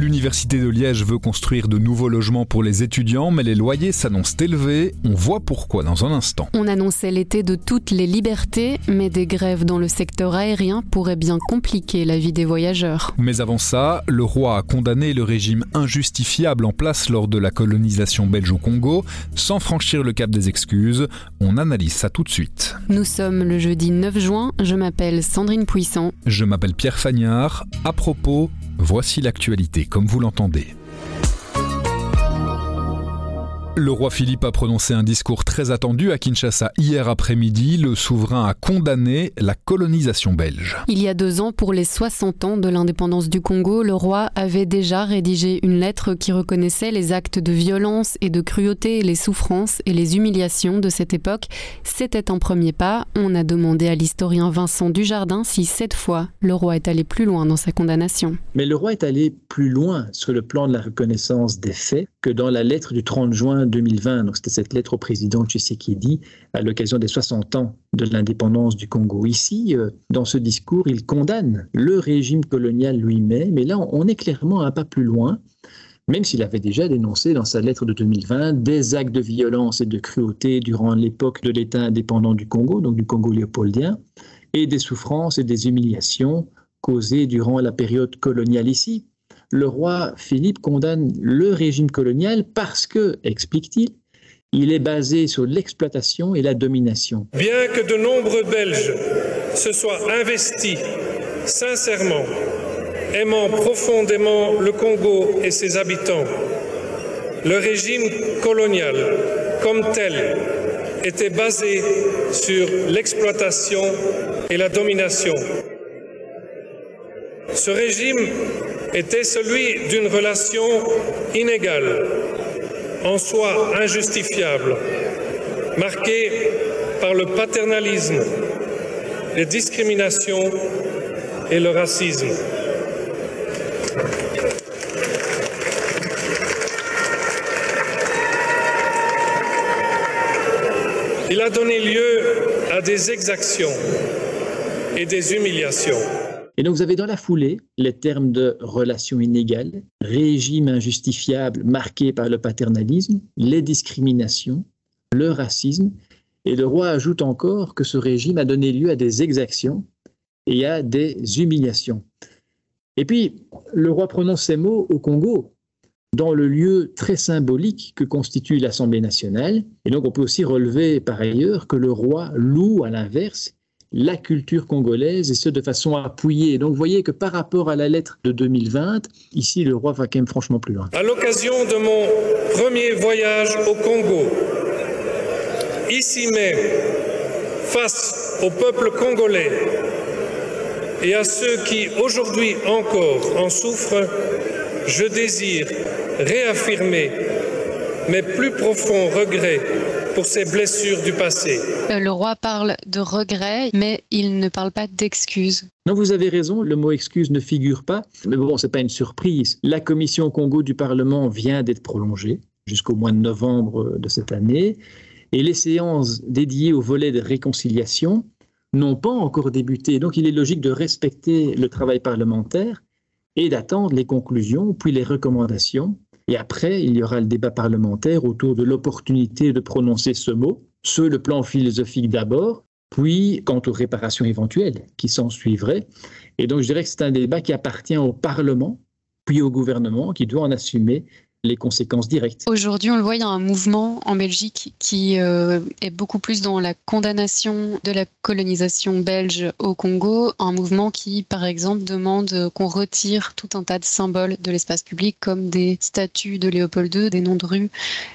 L'Université de Liège veut construire de nouveaux logements pour les étudiants, mais les loyers s'annoncent élevés. On voit pourquoi dans un instant. On annonçait l'été de toutes les libertés, mais des grèves dans le secteur aérien pourraient bien compliquer la vie des voyageurs. Mais avant ça, le roi a condamné le régime injustifiable en place lors de la colonisation belge au Congo, sans franchir le cap des excuses. On analyse ça tout de suite. Nous sommes le jeudi 9 juin, je m'appelle Sandrine Puissant. Je m'appelle Pierre Fagnard. À propos, voici l'actualité comme vous l'entendez. Le roi Philippe a prononcé un discours très attendu à Kinshasa hier après-midi. Le souverain a condamné la colonisation belge. Il y a deux ans, pour les 60 ans de l'indépendance du Congo, le roi avait déjà rédigé une lettre qui reconnaissait les actes de violence et de cruauté, les souffrances et les humiliations de cette époque. C'était un premier pas. On a demandé à l'historien Vincent Dujardin si cette fois le roi est allé plus loin dans sa condamnation. Mais le roi est allé plus loin sur le plan de la reconnaissance des faits que dans la lettre du 30 juin 2020. Donc, c'était cette lettre au président Tshisekedi à l'occasion des 60 ans de l'indépendance du Congo. Ici, euh, dans ce discours, il condamne le régime colonial lui-même. Mais là, on est clairement un pas plus loin même s'il avait déjà dénoncé dans sa lettre de 2020 des actes de violence et de cruauté durant l'époque de l'État indépendant du Congo, donc du Congo léopoldien, et des souffrances et des humiliations causées durant la période coloniale ici le roi Philippe condamne le régime colonial parce que, explique-t-il, il est basé sur l'exploitation et la domination. Bien que de nombreux Belges se soient investis sincèrement, aimant profondément le Congo et ses habitants, le régime colonial comme tel était basé sur l'exploitation et la domination. Ce régime était celui d'une relation inégale, en soi injustifiable, marquée par le paternalisme, les discriminations et le racisme. Il a donné lieu à des exactions et des humiliations. Et donc vous avez dans la foulée les termes de relation inégale, régime injustifiable marqué par le paternalisme, les discriminations, le racisme. Et le roi ajoute encore que ce régime a donné lieu à des exactions et à des humiliations. Et puis, le roi prononce ces mots au Congo, dans le lieu très symbolique que constitue l'Assemblée nationale. Et donc, on peut aussi relever par ailleurs que le roi loue à l'inverse la culture congolaise et ce de façon appuyée. Donc vous voyez que par rapport à la lettre de 2020, ici le roi va quand même franchement plus loin. À l'occasion de mon premier voyage au Congo, ici même, face au peuple congolais et à ceux qui aujourd'hui encore en souffrent, je désire réaffirmer mes plus profonds regrets pour ces blessures du passé. Euh, le roi parle de regrets, mais il ne parle pas d'excuses. Non, vous avez raison, le mot excuse ne figure pas. Mais bon, ce n'est pas une surprise. La commission Congo du Parlement vient d'être prolongée jusqu'au mois de novembre de cette année. Et les séances dédiées au volet de réconciliation n'ont pas encore débuté. Donc il est logique de respecter le travail parlementaire et d'attendre les conclusions, puis les recommandations et après, il y aura le débat parlementaire autour de l'opportunité de prononcer ce mot, sur le plan philosophique d'abord, puis quant aux réparations éventuelles qui s'en suivraient. Et donc, je dirais que c'est un débat qui appartient au Parlement, puis au gouvernement, qui doit en assumer les conséquences directes. Aujourd'hui, on le voit, il y a un mouvement en Belgique qui euh, est beaucoup plus dans la condamnation de la colonisation belge au Congo, un mouvement qui, par exemple, demande qu'on retire tout un tas de symboles de l'espace public, comme des statues de Léopold II, des noms de rues.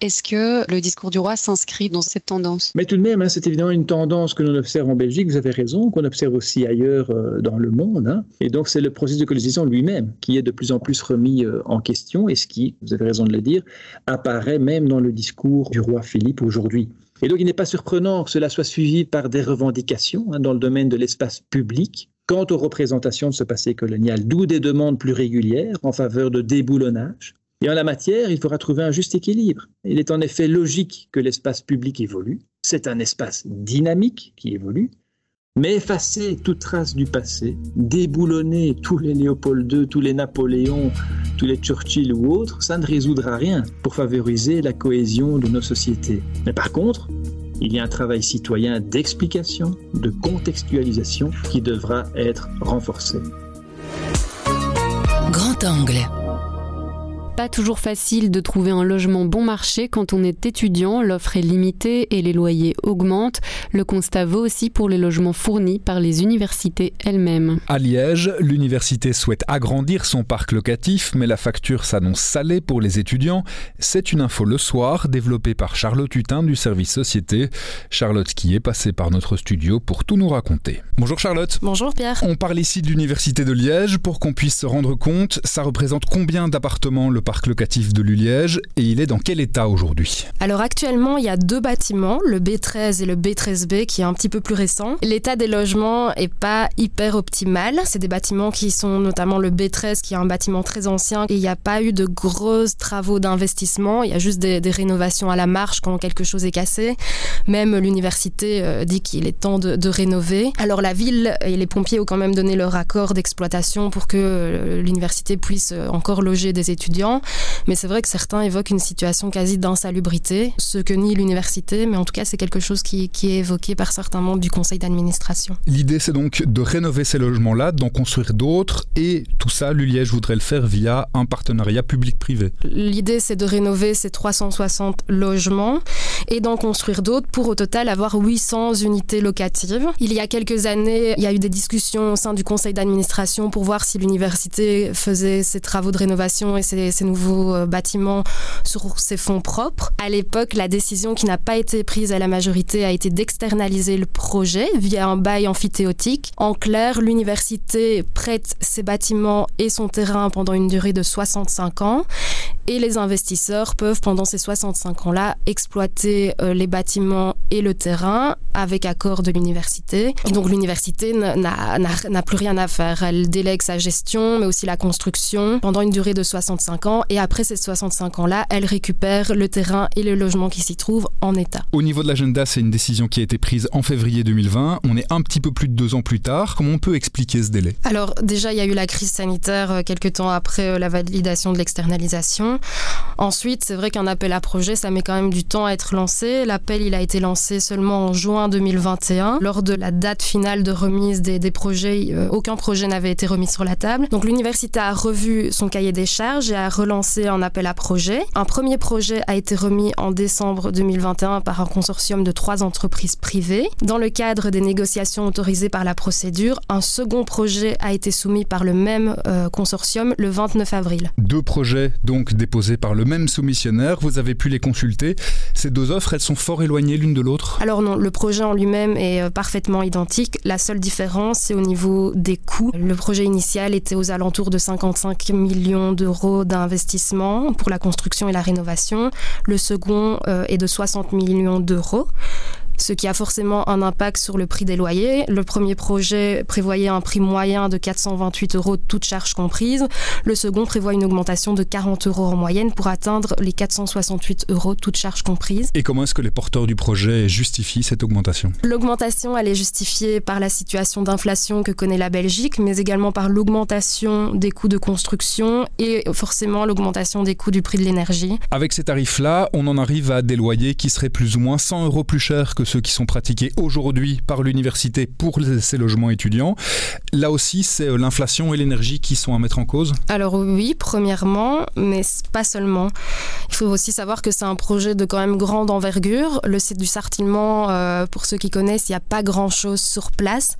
Est-ce que le discours du roi s'inscrit dans cette tendance? Mais tout de même, hein, c'est évidemment une tendance que l'on observe en Belgique, vous avez raison, qu'on observe aussi ailleurs euh, dans le monde. Hein. Et donc, c'est le processus de colonisation lui-même qui est de plus en plus remis euh, en question et ce qui, vous avez de le dire, apparaît même dans le discours du roi Philippe aujourd'hui. Et donc, il n'est pas surprenant que cela soit suivi par des revendications hein, dans le domaine de l'espace public quant aux représentations de ce passé colonial, d'où des demandes plus régulières en faveur de déboulonnage. Et en la matière, il faudra trouver un juste équilibre. Il est en effet logique que l'espace public évolue. C'est un espace dynamique qui évolue, mais effacer toute trace du passé, déboulonner tous les Léopold II, tous les Napoléons, tous les Churchill ou autres, ça ne résoudra rien pour favoriser la cohésion de nos sociétés. Mais par contre, il y a un travail citoyen d'explication, de contextualisation qui devra être renforcé. Grand angle pas toujours facile de trouver un logement bon marché quand on est étudiant, l'offre est limitée et les loyers augmentent. Le constat vaut aussi pour les logements fournis par les universités elles-mêmes. À Liège, l'université souhaite agrandir son parc locatif, mais la facture s'annonce salée pour les étudiants. C'est une info le soir développée par Charlotte Hutin du service société. Charlotte qui est passée par notre studio pour tout nous raconter. Bonjour Charlotte. Bonjour Pierre. On parle ici de l'université de Liège pour qu'on puisse se rendre compte, ça représente combien d'appartements le parc locatif de Luliège et il est dans quel état aujourd'hui? Alors actuellement, il y a deux bâtiments, le B13 et le B13B qui est un petit peu plus récent. L'état des logements est pas hyper optimal. C'est des bâtiments qui sont notamment le B13 qui est un bâtiment très ancien et il n'y a pas eu de gros travaux d'investissement. Il y a juste des, rénovations à la marche quand quelque chose est cassé. Même l'université euh, dit qu'il est temps de, de, rénover. Alors la ville et les pompiers ont quand même donné leur accord d'exploitation pour que euh, l'université puisse euh, encore loger des étudiants. Mais c'est vrai que certains évoquent une situation quasi d'insalubrité, ce que nie l'université, mais en tout cas c'est quelque chose qui, est évoqué par certains membres du conseil d'administration. L'idée c'est donc de rénover ces logements-là, d'en construire d'autres, et tout ça, l'Uliège voudrait le faire via un partenariat public-privé. L'idée c'est de rénover ces 360 logements et d'en construire d'autres pour au total avoir 800 unités locatives. Il y a quelques années, il y a eu des discussions au sein du conseil d'administration pour voir si l'université faisait ses travaux de rénovation et ses, nouveaux euh, bâtiments sur ses fonds propres. À l'époque, la décision qui n'a pas été prise à la majorité a été d'externaliser le projet via un bail amphithéotique. En clair, l'université prête ses bâtiments et son terrain pendant une durée de 65 ans et les investisseurs peuvent pendant ces 65 ans-là exploiter euh, les bâtiments et le terrain avec accord de l'université. Donc l'université n'a plus rien à faire. Elle délègue sa gestion, mais aussi la construction pendant une durée de 65 ans. Et après ces 65 ans-là, elle récupère le terrain et le logement qui s'y trouvent en état. Au niveau de l'agenda, c'est une décision qui a été prise en février 2020. On est un petit peu plus de deux ans plus tard. Comment on peut expliquer ce délai? Alors déjà, il y a eu la crise sanitaire euh, quelques temps après euh, la validation de l'externalisation. Ensuite, c'est vrai qu'un appel à projet, ça met quand même du temps à être lancé. L'appel, il a été lancé seulement en juin 2021. Lors de la date finale de remise des, projets, euh, aucun projet n'avait été remis sur la table. Donc l'université a revu son cahier des charges et a relancé un appel à projet. Un premier projet a été remis en décembre 2021 par un consortium de trois entreprises privées. Dans le cadre des négociations autorisées par la procédure, un second projet a été soumis par le même euh, consortium le 29 avril. Deux projets donc déposés par le même soumissionnaire, vous avez pu les consulter. Ces deux elles sont fort éloignées l'une de l'autre Alors non, le projet en lui-même est euh, parfaitement identique. La seule différence, c'est au niveau des coûts. Le projet initial était aux alentours de 55 millions d'euros d'investissement pour la construction et la rénovation. Le second euh, est de 60 millions d'euros ce qui a forcément un impact sur le prix des loyers. Le premier projet prévoyait un prix moyen de 428 euros, toutes charges comprises. Le second prévoit une augmentation de 40 euros en moyenne pour atteindre les 468 euros, toutes charges comprises. Et comment est-ce que les porteurs du projet justifient cette augmentation? L'augmentation, elle est justifiée par la situation d'inflation que connaît la Belgique, mais également par l'augmentation des coûts de construction et forcément l'augmentation des coûts du prix de l'énergie. Avec ces tarifs-là, on en arrive à des loyers qui seraient plus ou moins 100 euros plus chers que ceux qui sont pratiqués aujourd'hui par l'université pour ces logements étudiants. Là aussi, c'est euh, l'inflation et l'énergie qui sont à mettre en cause Alors oui, premièrement, mais pas seulement. Il faut aussi savoir que c'est un projet de quand même grande envergure. Le site du Sartillement, euh, pour ceux qui connaissent, il n'y a pas grand-chose sur place.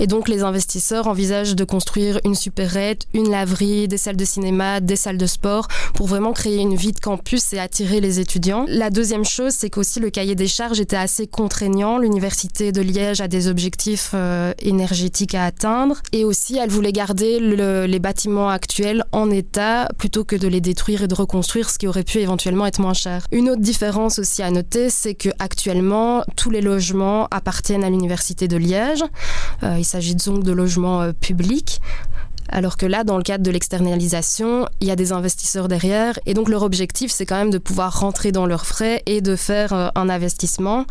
Et donc les investisseurs envisagent de construire une supérette, une laverie, des salles de cinéma, des salles de sport, pour vraiment créer une vie de campus et attirer les étudiants. La deuxième chose, c'est qu'aussi le cahier des charges était assez contraint L'université de Liège a des objectifs euh, énergétiques à atteindre et aussi elle voulait garder le, les bâtiments actuels en état plutôt que de les détruire et de reconstruire, ce qui aurait pu éventuellement être moins cher. Une autre différence aussi à noter, c'est que actuellement tous les logements appartiennent à l'université de Liège. Euh, il s'agit donc de logements euh, publics. Alors que là, dans le cadre de l'externalisation, il y a des investisseurs derrière. Et donc leur objectif, c'est quand même de pouvoir rentrer dans leurs frais et de faire euh, un investissement.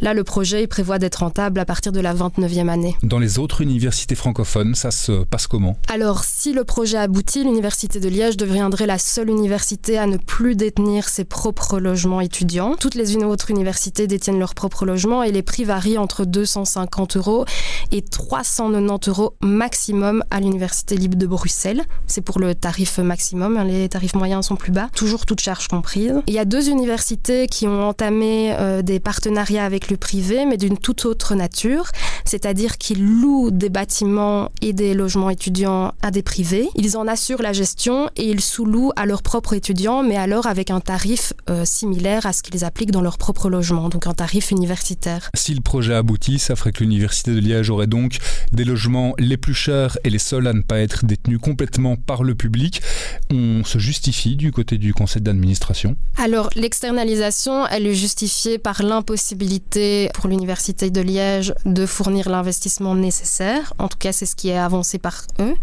Là, le projet il prévoit d'être rentable à partir de la 29e année. Dans les autres universités francophones, ça se passe comment? Alors, si le projet aboutit, l'université de Liège deviendrait la seule université à ne plus détenir ses propres logements étudiants. Toutes les autres universités détiennent leurs propres logements et les prix varient entre 250 euros et 390 euros maximum à l'université libre de Bruxelles. C'est pour le tarif maximum. Hein, les tarifs moyens sont plus bas, toujours toutes charges comprises. Il y a deux universités qui ont entamé euh, des partenariats avec le privé, mais d'une toute autre nature, c'est-à-dire qu'ils louent des bâtiments et des logements étudiants à des privés. Ils en assurent la gestion et ils sous-louent à leurs propres étudiants, mais alors avec un tarif euh, similaire à ce qu'ils appliquent dans leur propre logement, donc un tarif universitaire. Si le projet aboutit, ça ferait que l'université de Liège aurait donc des logements les plus chers et les seuls à ne pas être détenu complètement par le public. On se justifie du côté du conseil d'administration Alors, l'externalisation, elle est justifiée par l'impossibilité pour l'Université de Liège de fournir l'investissement nécessaire. En tout cas, c'est ce qui est avancé par eux.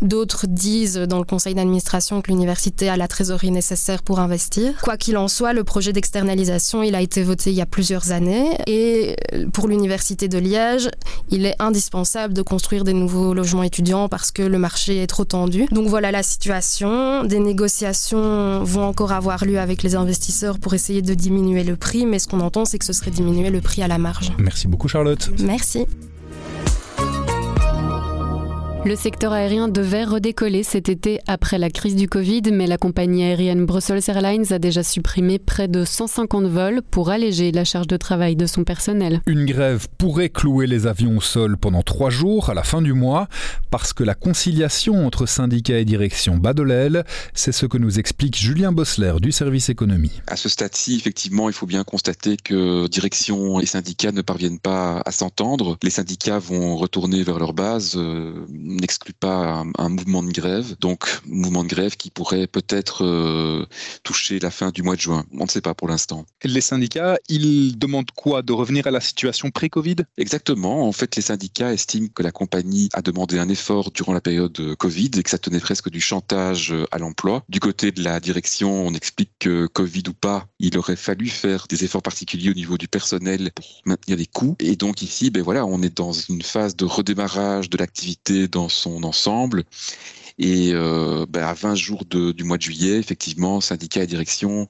D'autres disent dans le conseil d'administration que l'université a la trésorerie nécessaire pour investir. Quoi qu'il en soit, le projet d'externalisation, il a été voté il y a plusieurs années. Et pour l'Université de Liège, il est indispensable de construire des nouveaux logements étudiants parce que le marché est trop tendu. Donc voilà la situation. Des négociations vont encore avoir lieu avec les investisseurs pour essayer de diminuer le prix, mais ce qu'on entend, c'est que ce serait diminuer le prix à la marge. Merci beaucoup Charlotte. Merci. Le secteur aérien devait redécoller cet été après la crise du Covid, mais la compagnie aérienne Brussels Airlines a déjà supprimé près de 150 vols pour alléger la charge de travail de son personnel. Une grève pourrait clouer les avions au sol pendant trois jours à la fin du mois, parce que la conciliation entre syndicats et direction bat de l'aile. C'est ce que nous explique Julien Bossler du service économie. À ce stade-ci, effectivement, il faut bien constater que direction et syndicats ne parviennent pas à s'entendre. Les syndicats vont retourner vers leur base. Euh, n'exclut pas un, mouvement de grève, donc mouvement de grève qui pourrait peut-être euh, toucher la fin du mois de juin. On ne sait pas pour l'instant. Les syndicats, ils demandent quoi? De revenir à la situation pré-Covid? Exactement. En fait, les syndicats estiment que la compagnie a demandé un effort durant la période Covid et que ça tenait presque du chantage à l'emploi. Du côté de la direction, on explique que Covid ou pas, il aurait fallu faire des efforts particuliers au niveau du personnel pour maintenir les coûts. Et donc ici, ben voilà, on est dans une phase de redémarrage de l'activité dans son ensemble. Et euh, ben à 20 jours de, du mois de juillet, effectivement, syndicats et direction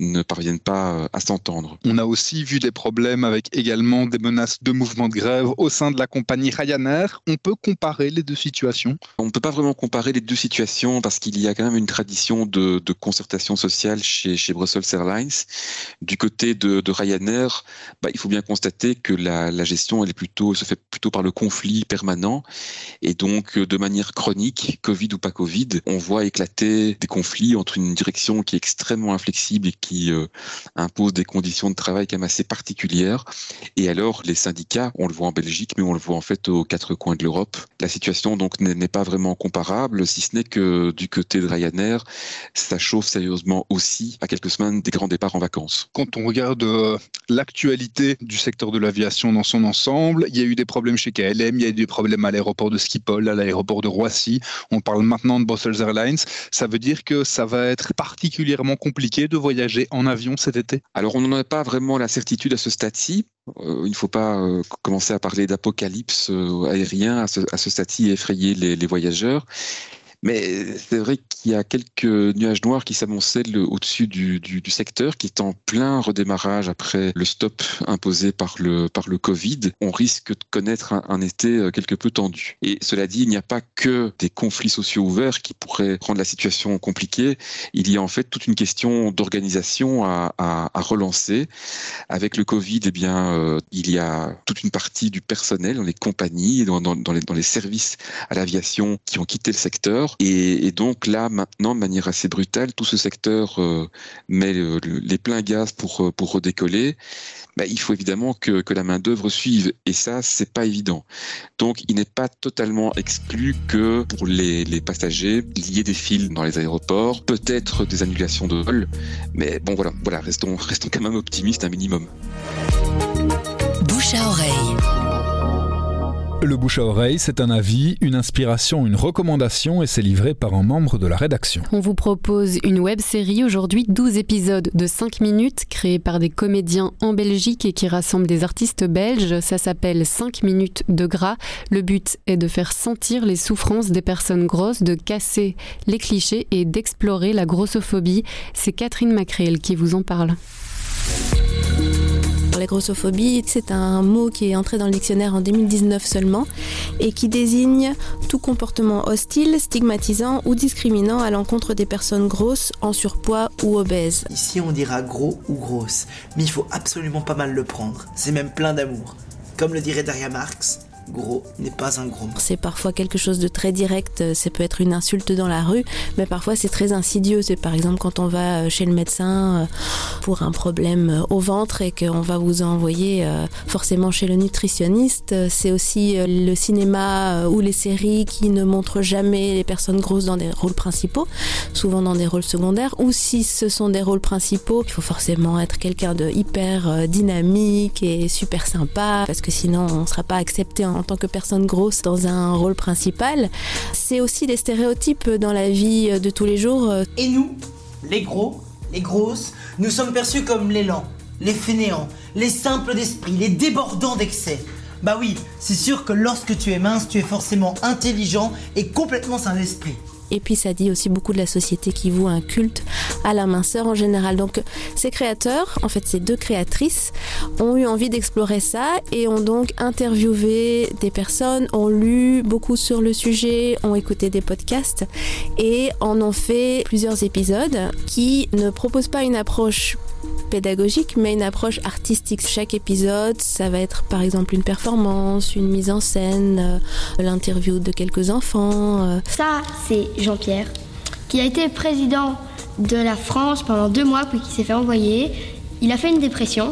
ne parviennent pas euh, à s'entendre. On a aussi vu des problèmes avec également des menaces de mouvement de grève au sein de la compagnie Ryanair. On peut comparer les deux situations? On ne peut pas vraiment comparer les deux situations parce qu'il y a quand même une tradition de, de concertation sociale chez, chez, Brussels Airlines. Du côté de, de Ryanair, bah, il faut bien constater que la, la, gestion elle est plutôt, se fait plutôt par le conflit permanent et donc de manière chronique, Covid ou pas Covid, on voit éclater des conflits entre une direction qui est extrêmement inflexible et qui euh, impose des conditions de travail quand même assez particulières. Et alors, les syndicats, on le voit en Belgique, mais on le voit en fait aux quatre coins de l'Europe. La situation donc n'est pas vraiment comparable, si ce n'est que du côté de Ryanair, ça chauffe sérieusement aussi à quelques semaines des grands départs en vacances. Quand on regarde euh, l'actualité du secteur de l'aviation dans son ensemble, il y a eu des problèmes chez KLM, il y a eu des problèmes à l'aéroport de Schiphol, à l'aéroport de Roissy. On parle maintenant de Brussels Airlines. Ça veut dire que ça va être particulièrement compliqué de voyager en avion cet été Alors, on n'en a pas vraiment la certitude à ce stade-ci. Euh, il ne faut pas euh, commencer à parler d'apocalypse euh, aérien à ce, stade-ci et effrayer les voyageurs. Mais c'est vrai qu'il y a quelques nuages noirs qui s'amoncellent au-dessus du, du, du, secteur, qui est en plein redémarrage après le stop imposé par le, par le Covid. On risque de connaître un, été quelque peu tendu. Et cela dit, il n'y a pas que des conflits sociaux ouverts qui pourraient rendre la situation compliquée. Il y a en fait toute une question d'organisation à, à, à, relancer. Avec le Covid, eh bien, euh, il y a toute une partie du personnel dans les compagnies, dans, les, dans les services à l'aviation qui ont quitté le secteur Et, donc là, maintenant, de manière assez brutale, tout ce secteur euh, met les pleins gaz pour, pour redécoller. Bah, il faut évidemment que, que la main-d'œuvre suive. Et ça, c'est pas évident. Donc, il n'est pas totalement exclu que pour les, les passagers, il y ait des files dans les aéroports, peut-être des annulations de vol. Mais bon, voilà, voilà restons, restons quand même optimistes un minimum. Bouche à oreille. Le bouche à oreille, c'est un avis, une inspiration, une recommandation et c'est livré par un membre de la rédaction. On vous propose une web série aujourd'hui, 12 épisodes de 5 minutes créés par des comédiens en Belgique et qui rassemblent des artistes belges. Ça s'appelle 5 minutes de gras. Le but est de faire sentir les souffrances des personnes grosses, de casser les clichés et d'explorer la grossophobie. C'est Catherine Macréel qui vous en parle. La grossophobie, c'est un mot qui est entré dans le dictionnaire en 2019 seulement et qui désigne tout comportement hostile, stigmatisant ou discriminant à l'encontre des personnes grosses, en surpoids ou obèses. Ici, on dira gros ou grosse, mais il faut absolument pas mal le prendre. C'est même plein d'amour. Comme le dirait Daria Marx, gros n'est pas un gros C'est parfois quelque chose de très direct, euh, ça peut être une insulte dans la rue, mais parfois c'est très insidieux. C'est par exemple quand on va euh, chez le médecin euh, pour un problème au ventre et qu'on va vous envoyer forcément chez le nutritionniste. C'est aussi le cinéma ou les séries qui ne montrent jamais les personnes grosses dans des rôles principaux, souvent dans des rôles secondaires, ou si ce sont des rôles principaux, il faut forcément être quelqu'un de hyper dynamique et super sympa, parce que sinon on ne sera pas accepté en en tant que personne grosse dans un rôle principal. C'est aussi des stéréotypes dans la vie de tous les jours. Et nous, les gros, les grosses, nous sommes perçus comme les les fainéants, les simples d'esprit, les débordants d'excès. Bah oui, c'est sûr que lorsque tu es mince, tu es forcément intelligent et complètement sain d'esprit. Et puis ça dit aussi beaucoup de la société qui voue un culte à la minceur en général. Donc ces créateurs, en fait ces deux créatrices, ont eu envie d'explorer ça et ont donc interviewé des personnes, ont lu beaucoup sur le sujet, ont écouté des podcasts et en ont fait plusieurs épisodes qui ne proposent pas une approche pédagogique, mais une approche artistique. Chaque épisode, ça va être par exemple une performance, une mise en scène, euh, l'interview de quelques enfants. Euh. Ça, c'est Jean-Pierre, qui a été président de la France pendant deux mois, puis qui s'est fait envoyer. Il a fait une dépression.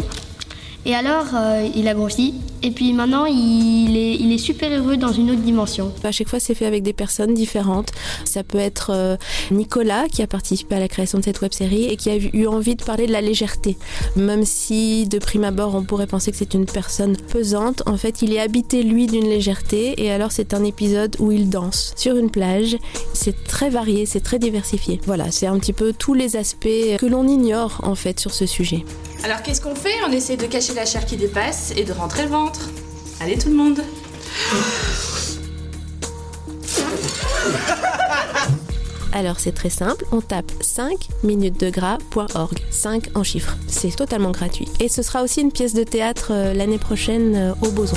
Et alors, euh, il a grossi. Et puis maintenant, il est, super heureux dans une autre dimension. À chaque fois, c'est fait avec des personnes différentes. Ça peut être euh, Nicolas qui a participé à la création de cette web série et qui a eu envie de parler de la légèreté. Même si de prime abord, on pourrait penser que c'est une personne pesante, en fait, il est habité lui d'une légèreté. Et alors, c'est un épisode où il danse sur une plage. C'est très varié, c'est très diversifié. Voilà, c'est un petit peu tous les aspects que l'on ignore en fait sur ce sujet. Alors qu'est-ce qu'on fait? On essaie de cacher la chair qui dépasse et de rentrer le ventre. Allez tout le monde Alors c'est très simple, on tape 5 minutes de gras.org, 5 en chiffres. C'est totalement gratuit. Et ce sera aussi une pièce de théâtre euh, l'année prochaine euh, au Boson.